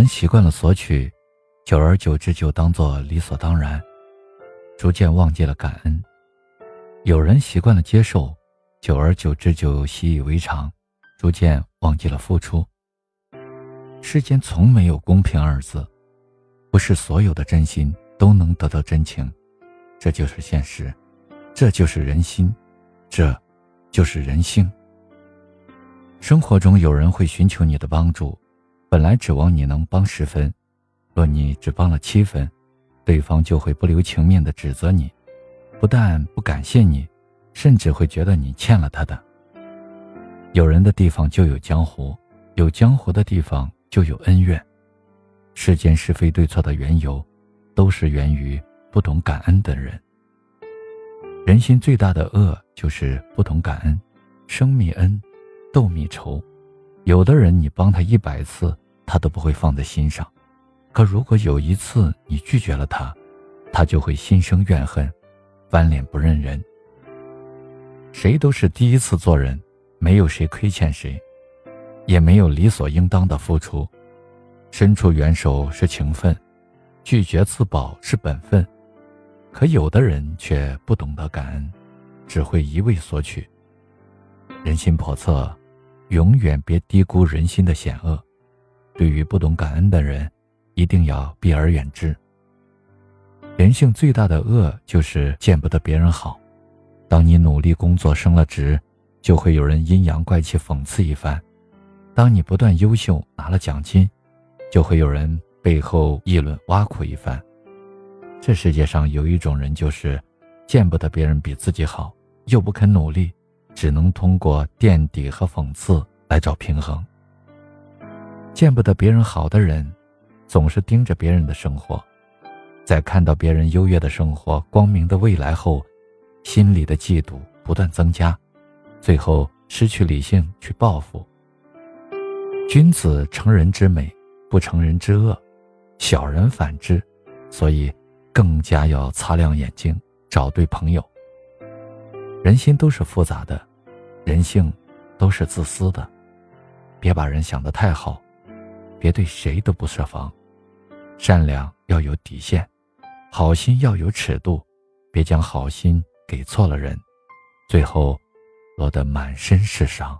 人习惯了索取，久而久之就当作理所当然，逐渐忘记了感恩；有人习惯了接受，久而久之就习以为常，逐渐忘记了付出。世间从没有公平二字，不是所有的真心都能得到真情，这就是现实，这就是人心，这，就是人性。生活中有人会寻求你的帮助。本来指望你能帮十分，若你只帮了七分，对方就会不留情面的指责你，不但不感谢你，甚至会觉得你欠了他的。有人的地方就有江湖，有江湖的地方就有恩怨。世间是非对错的缘由，都是源于不懂感恩的人。人心最大的恶就是不懂感恩，生米恩，斗米仇。有的人，你帮他一百次，他都不会放在心上；可如果有一次你拒绝了他，他就会心生怨恨，翻脸不认人。谁都是第一次做人，没有谁亏欠谁，也没有理所应当的付出。伸出援手是情分，拒绝自保是本分。可有的人却不懂得感恩，只会一味索取。人心叵测。永远别低估人心的险恶，对于不懂感恩的人，一定要避而远之。人性最大的恶就是见不得别人好。当你努力工作升了职，就会有人阴阳怪气讽刺一番；当你不断优秀拿了奖金，就会有人背后议论挖苦一番。这世界上有一种人，就是见不得别人比自己好，又不肯努力。只能通过垫底和讽刺来找平衡。见不得别人好的人，总是盯着别人的生活，在看到别人优越的生活、光明的未来后，心里的嫉妒不断增加，最后失去理性去报复。君子成人之美，不成人之恶；小人反之，所以更加要擦亮眼睛，找对朋友。人心都是复杂的，人性都是自私的，别把人想得太好，别对谁都不设防，善良要有底线，好心要有尺度，别将好心给错了人，最后落得满身是伤。